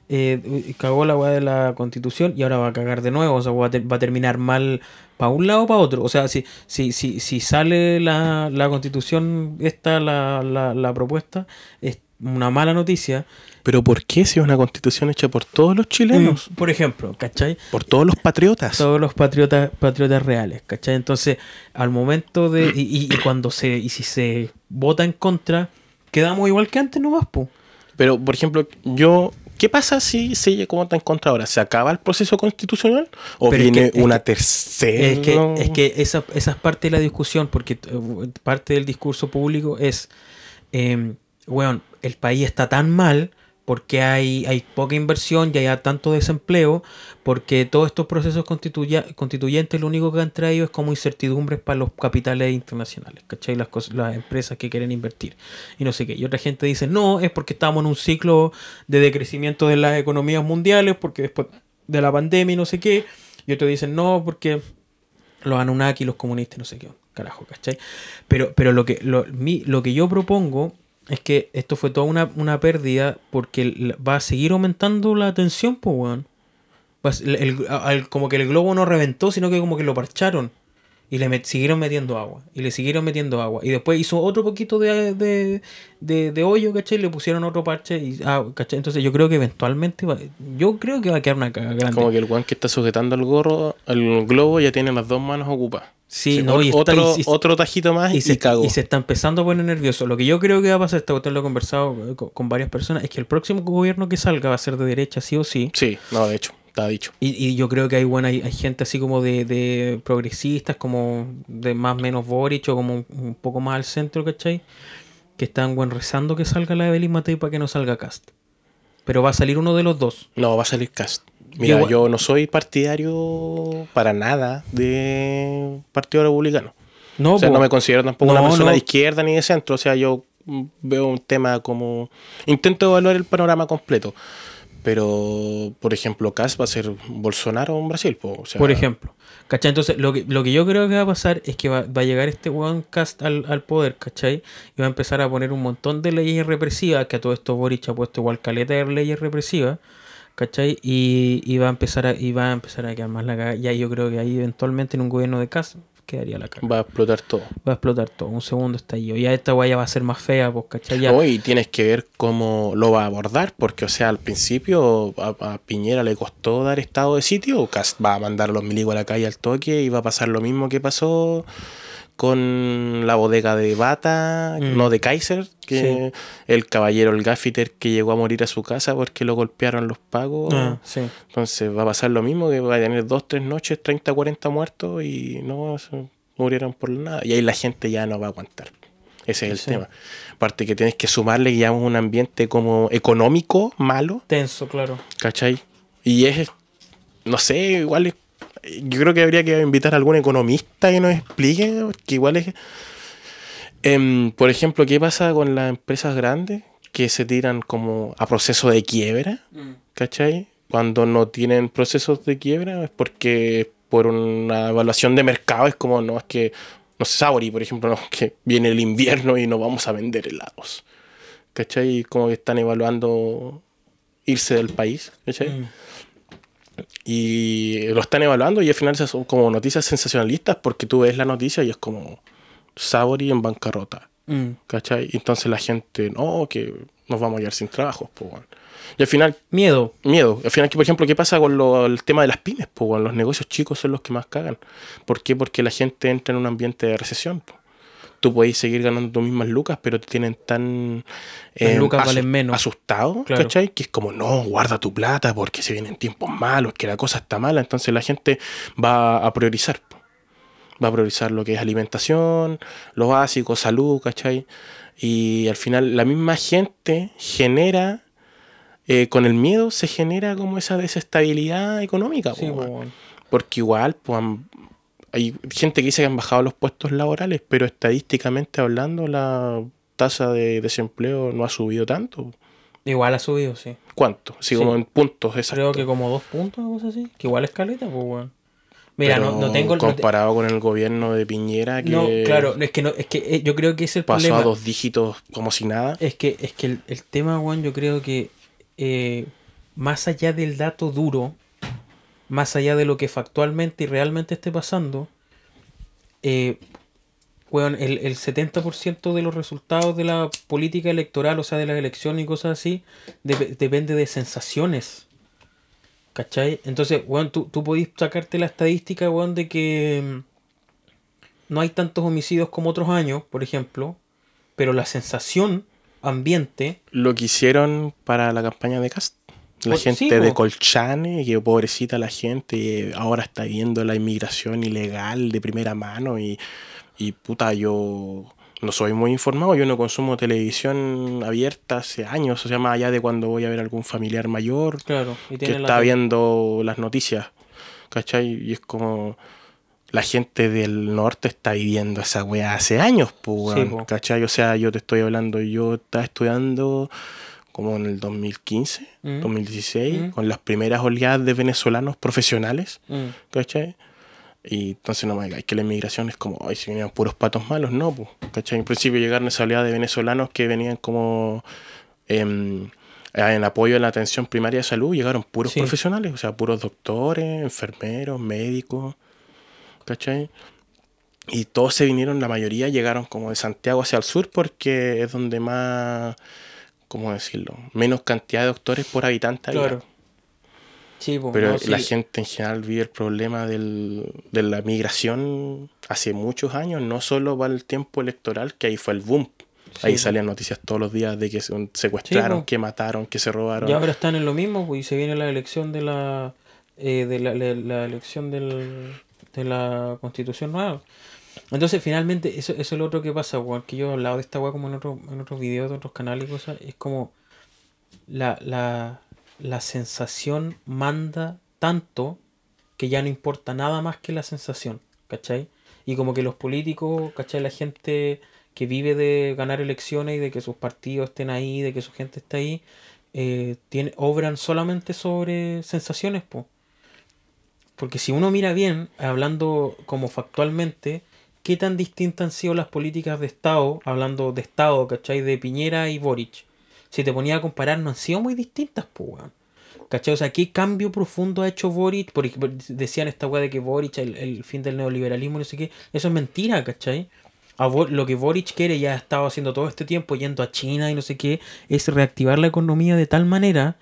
eh, cagó la weá de la constitución y ahora va a cagar de nuevo. O sea, va a, ter- va a terminar mal para un lado o para otro. O sea, si, si, si, si sale la, la constitución, esta, la, la, la propuesta, es una mala noticia. Pero ¿por qué si es una constitución hecha por todos los chilenos? Por ejemplo, ¿cachai? Por todos los patriotas. Todos los patriotas, patriotas reales, ¿cachai? Entonces, al momento de. Y, y- y cuando se. Y si se vota en contra, quedamos igual que antes nomás, pues. Pero, por ejemplo, yo... ¿Qué pasa si se como está en contra ahora? ¿Se acaba el proceso constitucional? ¿O Pero es viene es una que- tercera? Es que, es que esa, esa es parte de la discusión, porque eh, parte del discurso público es, eh, weón, el país está tan mal porque hay, hay poca inversión y hay tanto desempleo, porque todos estos procesos constituya- constituyentes lo único que han traído es como incertidumbres para los capitales internacionales, ¿cachai? Las, cosas- las empresas que quieren invertir y no sé qué. Y otra gente dice, no, es porque estamos en un ciclo de decrecimiento de las economías mundiales, porque después de la pandemia y no sé qué. Y otros dicen, no, porque los Anunnaki, los comunistas, no sé qué, carajo, ¿cachai? Pero, pero lo, que, lo, mi- lo que yo propongo es que esto fue toda una, una pérdida porque va a seguir aumentando la tensión, pues, weón. El- como que el globo no reventó, sino que como que lo parcharon. Y le siguieron metiendo agua. Y le siguieron metiendo agua. Y después hizo otro poquito de, de, de, de hoyo, ¿cachai? Le pusieron otro parche. Y, ah, ¿cachai? Entonces yo creo que eventualmente va, yo creo que va a quedar una caga grande. Como que el guan que está sujetando el gorro, el globo, ya tiene las dos manos ocupadas. Sí, Sí, no, y otro, y- otro tajito más y, y se, cagó. y se está empezando a poner nervioso. Lo que yo creo que va a pasar, esta cuestión lo he conversado eh, con, con varias personas, es que el próximo gobierno que salga va a ser de derecha, sí o sí. Sí, no, de hecho, está dicho. Y, y yo creo que hay, bueno, hay, hay gente así como de, de progresistas, como de más o menos Boric o como un, un poco más al centro, ¿cachai? Que están buen rezando que salga la Evelyn Matei para que no salga Cast. Pero va a salir uno de los dos. No, va a salir cast. Mira, Yo- yo no soy partidario para nada de Partido Republicano. No, o sea, no me considero tampoco No, una persona no. de izquierda ni de centro. O sea, yo veo un tema como... Intento evaluar el panorama completo. Pero, por ejemplo, Cas va a ser Bolsonaro en Brasil. po. O sea, Por ejemplo. ¿Cachai? Entonces, lo que, lo que yo creo que va a pasar es que va, va a llegar este weón cast al, al poder, ¿cachai? Y va a empezar a poner un montón de leyes represivas, que a todo esto Boric ha puesto igual caleta de leyes represivas, ¿cachai? Y, y va a empezar a, y va a empezar a quedar más la cagada. Y ahí yo creo que ahí eventualmente en un gobierno de cast quedaría la cagada. Va a explotar todo. Va a explotar todo, un segundo estallido. Ya esta weá ya va a ser más fea, pues, ¿cachai? Ya, Hoy tienes que ver cómo lo va a abordar, porque, o sea, al principio a, a Piñera le costó dar estado de sitio, Cast va a mandar a los milicos a la calle al toque y va a pasar lo mismo que pasó con la bodega de Bata, Mm. no de Kaiser, que el caballero, el gaffiter que llegó a morir a su casa porque lo golpearon los pagos. Ah, sí. Entonces va a pasar lo mismo, que va a tener dos, tres noches, 30, 40 muertos y no murieron por nada. Y ahí la gente ya no va a aguantar. Ese es el tema. Aparte que tienes que sumarle que ya es un ambiente como económico malo, Tenso, claro. ¿cachai? Y es, no sé, igual es, yo creo que habría que invitar a algún economista que nos explique, porque igual es... Em, por ejemplo, ¿qué pasa con las empresas grandes que se tiran como a proceso de quiebra? ¿cachai? Cuando no tienen procesos de quiebra es porque por una evaluación de mercado es como, no, es que, no sé, Sauri, por ejemplo, no, que viene el invierno y no vamos a vender helados, ¿cachai? Como que están evaluando irse del país, ¿cachai? Mm. Y lo están evaluando y al final son como noticias sensacionalistas porque tú ves la noticia y es como, Sabori en bancarrota. Mm. ¿Cachai? Entonces la gente, no, que nos vamos a quedar sin trabajos, pues. Y al final, Miedo. miedo. Al final, por ejemplo, ¿qué pasa con lo- el tema de las pymes? Pues, weón? los negocios chicos son los que más cagan. ¿Por qué? Porque la gente entra en un ambiente de recesión. po. Tú podés seguir ganando tus mismas lucas, pero te tienen tan eh, lucas asu- valen menos. asustado, Claro. ¿cachai? Que es como, no, guarda tu plata porque se vienen tiempos malos, que la cosa está mala. Entonces la gente va a priorizar. Va a priorizar lo que es alimentación, lo básico, salud, ¿cachai? Y al final la misma gente genera, eh, con el miedo se genera como esa desestabilidad económica. Sí, po. Porque igual, pues, han- hay gente que dice que han bajado los puestos laborales, pero estadísticamente hablando, la tasa de desempleo no ha subido tanto. Igual ha subido, sí. ¿Cuánto? Sí. como en puntos exactos. Creo que como dos puntos o cosas así. Que igual es caleta, pues, weón. Mira, Pero no, no tengo... te- Comparado con el gobierno de Piñera, que No, claro, es que no, es que eh, yo creo que es el pasó problema. a dos dígitos como si nada. Es que, es que el, el tema, Juan, yo creo que eh, más allá del dato duro, más allá de lo que factualmente y realmente esté pasando, eh, weón, el, el 70% de los resultados de la política electoral, o sea, de las elecciones y cosas así, dep- depende de sensaciones. ¿Cachai? Entonces, weón, tú, tú podís sacarte la estadística, weón, de que mm, no hay tantos homicidios como otros años, por ejemplo, pero la sensación ambiente Lo que hicieron para la campaña de Cast. La gente sí, de. Colchane, que pobrecita la gente, ahora está viendo la inmigración ilegal de primera mano y, y puta, yo no soy muy informado, yo no consumo televisión abierta hace años, o sea, más allá de cuando voy a ver algún familiar mayor claro y que la está tele- viendo las noticias, ¿cachai? Y es como la gente del norte está viviendo esa weá hace años, pues, Sí. ¿cachai? O sea, yo te estoy hablando, yo estaba estudiando como en el 2015, Mm. 2016, Mm. con las primeras oleadas de venezolanos profesionales, Mm, ¿cachai? Y entonces no me digáis que la inmigración es como, ay, si venían puros patos malos, no, pues, ¿cachai? En principio llegaron esa oleada de venezolanos que venían como em, en apoyo a la atención primaria de salud, llegaron puros Sí. profesionales, o sea, puros doctores, enfermeros, médicos, ¿cachai? Y todos se vinieron, la mayoría llegaron como de Santiago hacia el sur porque es donde más, ¿cómo decirlo? Menos cantidad de doctores por habitante había. claro sí, po, Pero no, sí. la gente en general vive el problema del- de la migración hace muchos años, no solo para el tiempo electoral, que ahí fue el boom. Sí, ahí po. salían noticias todos los días de que se secuestraron, po. que mataron, que se robaron. y ahora están en lo mismo pues, y se viene la elección de la eh, de la, la- la elección del, de la constitución nueva entonces finalmente eso, eso es lo otro que pasa weón, que yo he hablado de esta weá como en, otro, en otros videos de otros canales y cosas es como la, la, la sensación manda tanto que ya no importa nada más que la sensación, ¿cachai? Y como que los políticos, ¿cachai? La gente que vive de ganar elecciones y de que sus partidos estén ahí, de que su gente esté ahí, eh, obran solamente sobre sensaciones, po. Porque si uno mira bien, hablando como factualmente, ¿qué tan distintas han sido las políticas de Estado, hablando de Estado, ¿cachai? De Piñera y Boric. Si te ponía a comparar, no han sido muy distintas, pues, weón. ¿Cachai? O sea, ¿qué cambio profundo ha hecho Boric? Porque decían esta weá de que Boric, el, el fin del neoliberalismo, no sé qué. Eso es mentira, ¿cachai? A lo que Boric quiere, ya ha estado haciendo todo este tiempo, yendo a China y no sé qué, es reactivar la economía de tal manera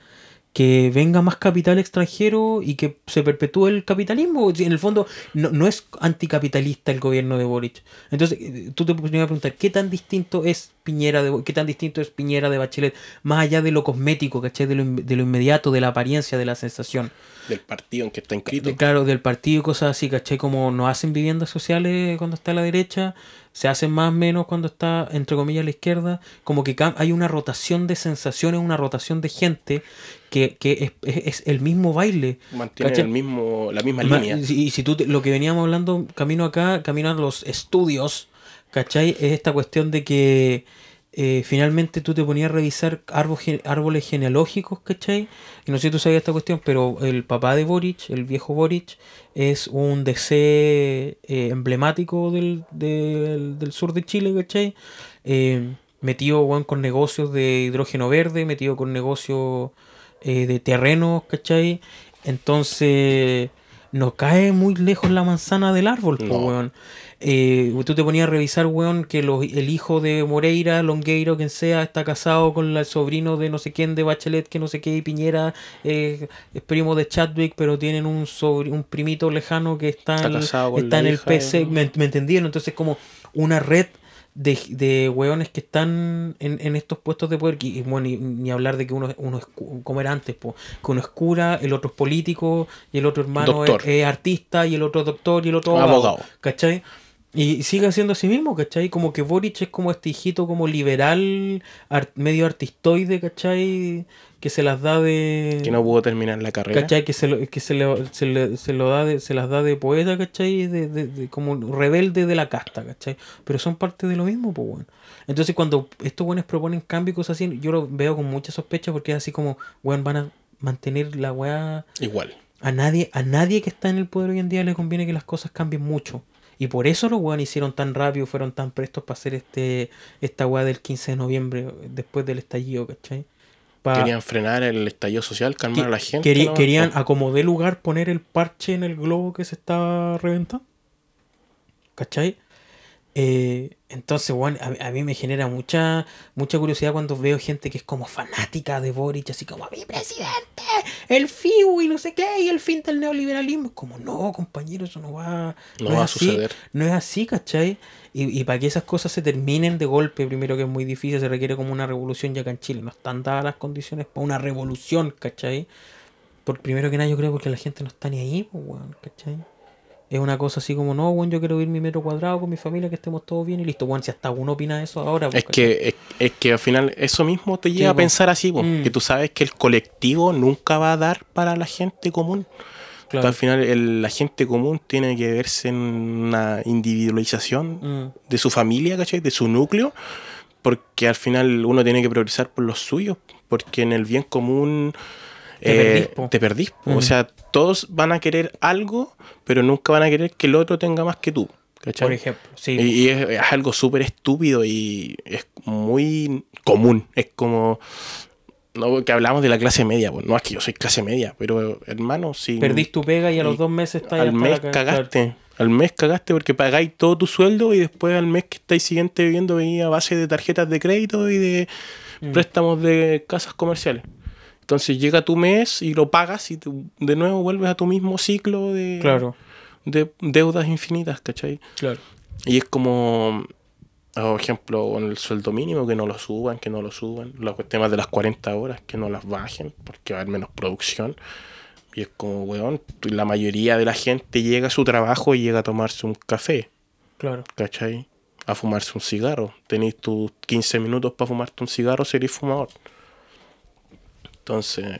que venga más capital extranjero y que se perpetúe el capitalismo. En el fondo, no, no es anticapitalista el gobierno de Boric. Entonces, eh, tú te podrías preguntar, ¿qué tan distinto es Piñera de qué tan distinto es Piñera de Bachelet? Más allá de lo cosmético, ¿cachai? De lo, de lo inmediato, de la apariencia, de la sensación. Del partido en que está inscrito. Claro, del partido y cosas así, ¿cachai? Como no hacen viviendas sociales cuando está a la derecha, se hacen más o menos cuando está, entre comillas, a la izquierda. Como que hay una rotación de sensaciones, una rotación de gente que, que es, es- es el mismo baile. Mantienen ¿cachai? el mismo, la misma Ma- línea. Y si tú, te- lo que veníamos hablando, camino acá, camino a los estudios, ¿cachai? Es esta cuestión de que eh, finalmente tú te ponías a revisar árboles genealógicos, ¿cachai? Y no sé si tú sabías esta cuestión, pero el papá de Boric, el viejo Boric, es un DC eh, emblemático del, del, del sur de Chile, ¿cachai? Eh, metido con negocios de hidrógeno verde, metido con negocios eh, de terrenos, ¿cachai? Entonces, no cae muy lejos la manzana del árbol, po, No. weón. Eh, tú te ponías a revisar, weón, que los- el hijo de Moreira, Longueiro, quien sea, está casado con el sobrino de no sé quién, de Bachelet, que no sé qué, y Piñera eh, es primo de Chadwick, pero tienen un sobr- un primito lejano que está, Está en, está en el PC. de- ¿Me, me entendieron? Entonces, como una red de, de weones que están en, en estos puestos de poder. Y, y bueno, ni, ni hablar de que uno, uno es, como era antes, po, que uno es cura, el otro es político, y el otro hermano es, es artista, y el otro doctor, y el otro Abogado. abogado. ¿Cachai? Y sigue siendo así mismo, ¿cachai? Como que Boric es como este hijito como liberal, ar- medio artistoide, ¿cachai? Que se las da de... Que no pudo terminar la carrera. ¿Cachai? Que se lo, que se le- se le- se lo da de, se las da de poeta, ¿cachai? De, de- de- como rebelde de la casta, ¿cachai? Pero son parte de lo mismo, pues bueno. Entonces cuando estos buenos proponen cambio y cosas así, yo lo veo con mucha sospecha porque es así como, weón, van a mantener la weá. Igual. A nadie, a nadie que está en el poder hoy en día le conviene que las cosas cambien mucho. Y por eso los weón hicieron tan rápido, fueron tan prestos para hacer este, esta weá del 15 de noviembre, después del estallido, ¿cachai? Pa- Querían frenar el estallido social, calmar que- a la gente. Querían, a como de lugar, poner el parche en el globo que se estaba reventando. ¿Cachai? Eh, entonces, bueno, a, a mí me genera mucha mucha curiosidad cuando veo gente que es como fanática de Boric, así como mi presidente, el FIU y no sé qué, y el fin del neoliberalismo. Es Como, no, compañero, eso no va, No va a así, suceder. No es así, ¿cachai? Y, y para que esas cosas se terminen de golpe, primero que es muy difícil, se requiere como una revolución ya acá en Chile. No están dadas las condiciones para una revolución, ¿cachai? Por primero que nada, yo creo porque la gente no está ni ahí, pues, weón, ¿cachai? Es una cosa así como, no, weón, yo quiero vivir mi metro cuadrado con mi familia, que estemos todos bien y listo, weón, si hasta uno opina eso ahora, pues, Es que, es, es que al final eso mismo te lleva Sí, a po. pensar así, po, Mm. que tú sabes que el colectivo nunca va a dar para la gente común. Claro. Al final el- la gente común tiene que verse en una individualización Mm, de su familia, ¿cachai? De su núcleo, porque al final uno tiene que priorizar por los suyos, porque en el bien común Te eh, perdís, te perdís, po. Mm. O sea, todos van a querer algo, pero nunca van a querer que el otro tenga más que tú, ¿cachai? por ejemplo, sí. Y, es, es algo súper estúpido y es muy común. Es como. No, que hablamos de la clase media. Pues no es que yo soy clase media, pero hermano, si. Perdís tu pega y a los dos meses estás Al mes cagaste. Al mes cagaste porque pagáis todo tu sueldo y después al mes que estáis siguiente viviendo venía a base de tarjetas de crédito y de Mm. préstamos de casas comerciales. Entonces llega tu mes y lo pagas y de nuevo vuelves a tu mismo ciclo de, Claro, de deudas infinitas, ¿cachai? claro. Y es como, por ejemplo, con el sueldo mínimo, que no lo suban, que no lo suban. Los temas de las 40 horas, que no las bajen, porque va a haber menos producción. Y es como, weón, la mayoría de la gente llega a su trabajo y llega a tomarse un café, Claro. ¿cachai? A fumarse un cigarro. Tenéis tus 15 minutos para fumarte un cigarro, seréis fumador. Entonces,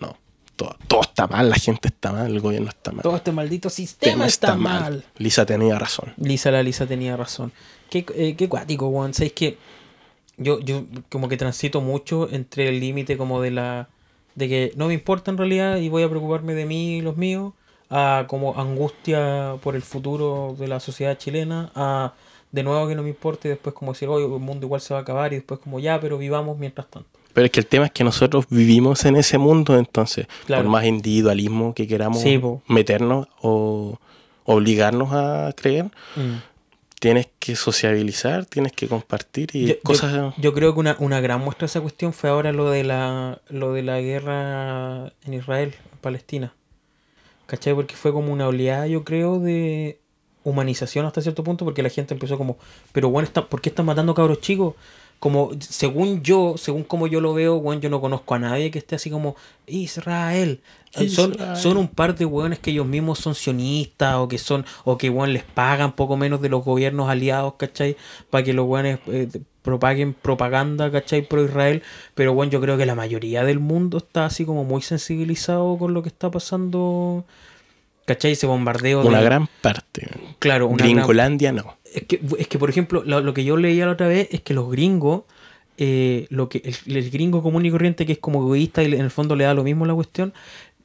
no, todo, todo está mal, la gente está mal, el gobierno está mal. Todo este maldito sistema está, mal. Lisa tenía razón. Lisa, la Lisa tenía razón. Qué, eh, qué cuático, weón. ¿Sabes que yo, yo como que transito mucho entre el límite como de la... De que no me importa en realidad y voy a preocuparme de mí y los míos, a como angustia por el futuro de la sociedad chilena, a de nuevo que no me importe y después como decir, oye, el mundo igual se va a acabar y después como ya, pero vivamos mientras tanto. Pero es que el tema es que nosotros vivimos en ese mundo, entonces, Claro. por más individualismo que queramos Sí, meternos o obligarnos a creer, Mm. tienes que sociabilizar, tienes que compartir y Yo, yo- cosas... yo creo que una, una gran muestra de esa cuestión fue ahora lo de la lo de la guerra en Israel, en Palestina. ¿Cachai? Porque fue como una oleada, yo creo, de humanización hasta cierto punto, porque la gente empezó como, pero bueno, está, ¿por qué están matando cabros chicos? Como, según yo, según como yo lo veo, bueno, yo no conozco a nadie que esté así como, Israel. Eh, Son, son un par de hueones que ellos mismos son sionistas o que son, o que weón, les pagan poco menos de los gobiernos aliados, ¿cachai? Para que los hueones eh, propaguen propaganda, ¿cachai? Pro Israel. Pero bueno, yo creo que la mayoría del mundo está así como muy sensibilizado con lo que está pasando. ¿Cachai? Ese bombardeo Una de- gran parte. Claro, una gran- Gringolandia no. Es que, es que, por ejemplo, lo, lo que yo leía la otra vez es que los gringos, eh, lo que el, el gringo común y corriente que es como egoísta y en el fondo le da lo mismo la cuestión,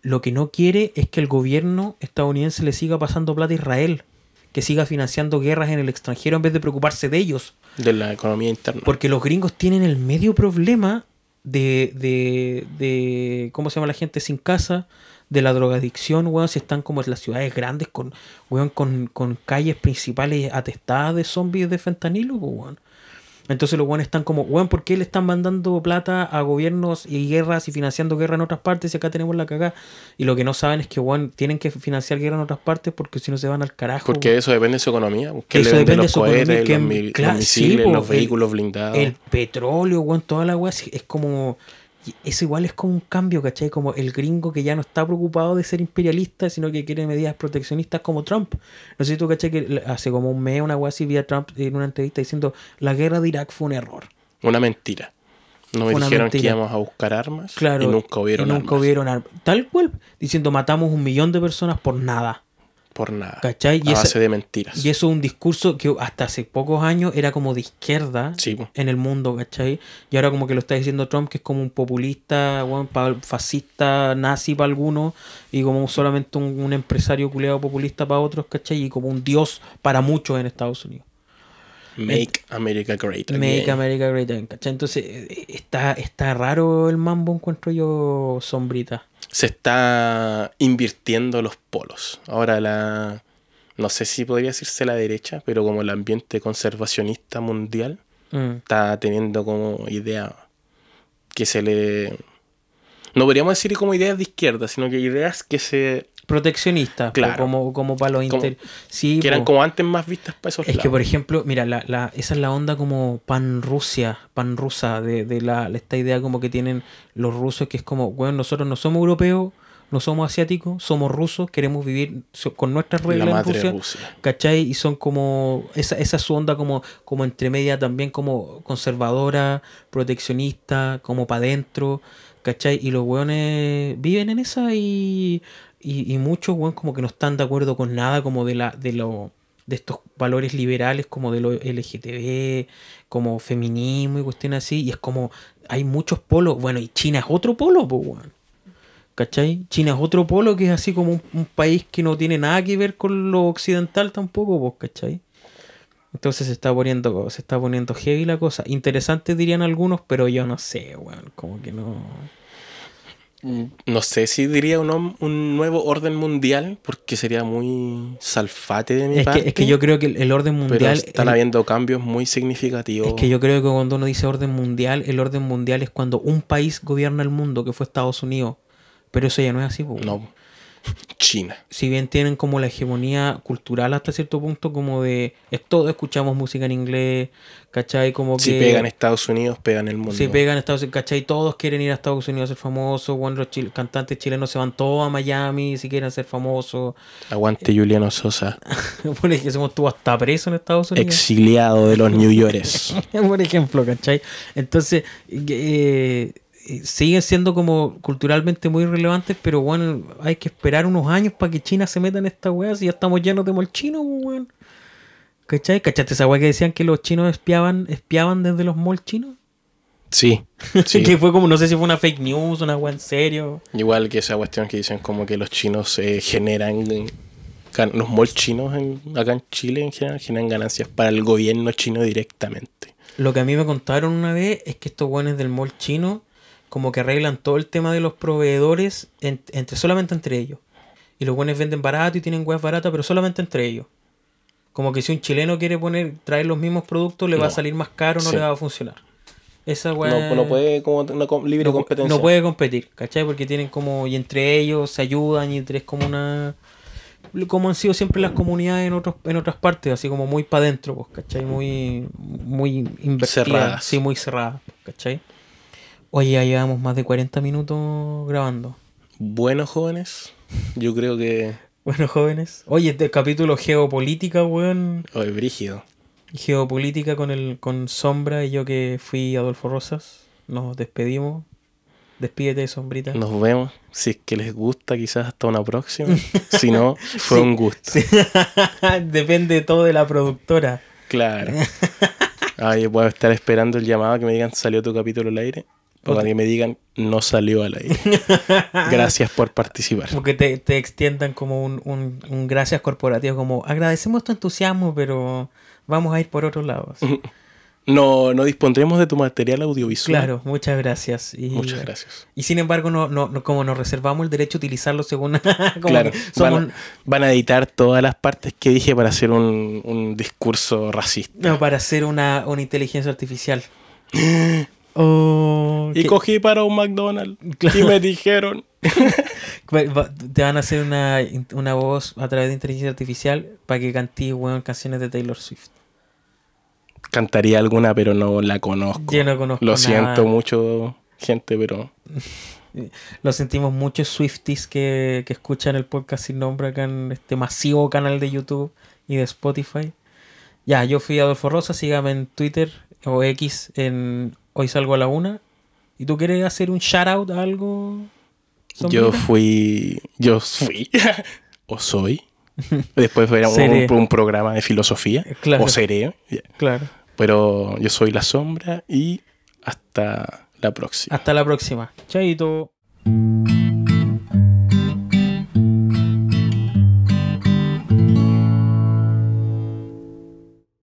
lo que no quiere es que el gobierno estadounidense le siga pasando plata a Israel, que siga financiando guerras en el extranjero en vez de preocuparse de ellos. De la economía interna. Porque los gringos tienen el medio problema de, de, de ¿cómo se llama la gente sin casa? De la drogadicción, weón, si están como en las ciudades grandes con, weón, con, con calles principales atestadas de zombies de fentanilo, pues, weón. Entonces los weones están como, weón, ¿por qué le están mandando plata a gobiernos y guerras y financiando guerra en otras partes y acá tenemos la cagada? Y lo que no saben es que, weón, tienen que financiar guerra en otras partes porque si no se van al carajo. Porque weón. eso depende de su economía. Que Eso le depende de los su economía, cohetes, que- los, sí, misiles, po, los el- vehículos blindados. El petróleo, weón, toda la weá, es como. Y Eso igual es como un cambio, ¿cachai? Como el gringo que ya no está preocupado de ser imperialista, sino que quiere medidas proteccionistas como Trump. No sé si tú, ¿cachai? Que hace como un mes una weá así vi a Trump en una entrevista diciendo la guerra de Irak fue un error. Una mentira. No me dijeron que íbamos a buscar armas Claro. y nunca hubieron y nunca armas. hubieron armas. Tal cual, diciendo matamos un millón de personas por nada. Por nada. ¿Cachai? Y a esa- base de mentiras. Y eso es un discurso que hasta hace pocos años era como de izquierda Sí, en el mundo, ¿cachai? Y ahora como que lo está diciendo Trump, que es como un populista, pa- fascista, nazi para algunos, y como solamente un, un empresario culeado populista para otros, ¿cachai? Y como un dios para muchos en Estados Unidos. Make America Great Again. Make America Great Again, ¿cachai? Entonces eh, está, está raro el mambo, encuentro yo, sombrita. Se está invirtiendo los polos. Ahora la... No sé si podría decirse la derecha, pero como el ambiente conservacionista mundial Mm. está teniendo como idea que se le... No podríamos decir como ideas de izquierda, sino que ideas que se... Proteccionista, po, Claro. como, como para los Como- inter... Sí, que eran po. como antes más vistas para esos Es que, por ejemplo, mira, la, la, esa es la onda como pan-Rusia, pan-rusa, de, de la, esta idea como que tienen los rusos, que es como, bueno, nosotros no somos europeos, no somos asiáticos, somos rusos, queremos vivir con nuestras La reglas en madre Rusia, Rusia. ¿cachai? Y son como, esa, esa es su onda como, como entre media también como conservadora, proteccionista, como para adentro, ¿cachai? Y los weones viven en esa y, y, y muchos weones como que no están de acuerdo con nada como de la, de lo, de estos valores liberales como de lo LGTB, como feminismo y cuestiones así, y es como, hay muchos polos, bueno, y China es otro polo, pues, weón. ¿Cachai? China es otro polo que es así como un, un país que no tiene nada que ver con lo occidental tampoco, pues, ¿cachai? Entonces se está poniendo, se está poniendo heavy la cosa. Interesante dirían algunos, pero yo no sé, weón. Como que no. No sé si diría un, nuevo orden mundial, porque sería muy salfate de mi Es parte. que, es que yo creo que el, orden pero mundial. están el- habiendo cambios muy significativos. es que yo creo que cuando uno dice orden mundial, el orden mundial es cuando un país gobierna el mundo, que fue Estados Unidos. Pero eso ya no es así. No. China. si bien tienen como la hegemonía cultural hasta cierto punto, como de es todo, escuchamos música en inglés, ¿cachai? Como que Si pegan Estados Unidos, pegan el mundo. si pegan Estados Unidos, ¿cachai? Todos quieren ir a Estados Unidos a ser famosos, bueno, los cantantes chilenos se van todos a Miami si quieren ser famosos, Aguante Juliano Sosa, por ejemplo, estuvo hasta preso en Estados Unidos. exiliado de los New Yorkers. por ejemplo, ¿cachai? Entonces, eh, eh, siguen siendo como culturalmente muy relevantes, pero bueno, hay que esperar unos años para que China se meta en esta weá, si ya estamos llenos de molchinos, weón. ¿Cachai? ¿Cachaste esa weá que decían que los chinos espiaban, espiaban desde los malls chinos? Sí, sí. que fue como, no sé si fue una fake news, una weá en serio. Igual que esa cuestión que dicen como que los chinos eh, generan, eh, los malls chinos en- acá en Chile en general generan ganancias para el gobierno chino directamente. Lo que a mí me contaron una vez es que estos weones del mall chino como que arreglan todo el tema de los proveedores en- entre solamente entre ellos. Y los buenos venden barato y tienen weas baratas, pero solamente entre ellos. Como que si un chileno quiere poner, traer los mismos productos, le va a salir más caro, no Sí. le va a funcionar. Esa wea No, no puede como una libre no competencia. no puede competir, ¿cachai? Porque tienen como, y entre ellos se ayudan y entre es como una... Como han sido siempre las comunidades en otros en otras partes, así como muy para adentro, pues, ¿cachai? Muy, muy invertidas, sí, muy cerradas, ¿cachai? Oye, ya llevamos más de 40 minutos grabando. Bueno, jóvenes, yo creo que Bueno, jóvenes. Oye, este capítulo geopolítica, weón. hoy brígido. Geopolítica con el con Sombra y yo que fui Adolfo Rosas. Nos despedimos. Despídete, Sombrita. Nos vemos. Si es que les gusta, quizás hasta una próxima. si no, fue Sí. un gusto. Sí. Depende todo de la productora. Claro. Ah, yo puedo estar esperando el llamado que me digan salió tu capítulo al aire. O Ok. que me digan no salió al aire. Gracias por participar. Porque te, te extiendan como un, un, un gracias corporativo, como agradecemos tu entusiasmo, pero vamos a ir por otro lado. así. no, no dispondremos de tu material audiovisual. Claro, muchas gracias. Y, Muchas gracias. Y sin embargo, no, no, no- como nos reservamos el derecho a utilizarlo según. como Claro, somos- van, a, van a editar todas las partes que dije para hacer un, un discurso racista. no, para hacer una, una inteligencia artificial. Oh, Y cogí para un McDonald's Claro. y me dijeron, te van a hacer una, una voz a través de inteligencia artificial para que cantes weón, canciones de Taylor Swift. cantaría alguna, pero no la conozco. Yo no conozco Lo nada. siento mucho, gente, pero Lo sentimos muchos Swifties que, que escuchan el podcast sin nombre acá en este masivo canal de YouTube y de Spotify. Ya, yo fui Adolfo Rosa, sígame en Twitter o X en Hoy Salgo a la Una. ¿Y tú quieres hacer un shout out a algo? yo fui, yo fui, o soy. Después fue un, un programa de filosofía, Claro. o seré, Claro. pero yo soy la sombra y hasta la próxima. Hasta la próxima. Chaito.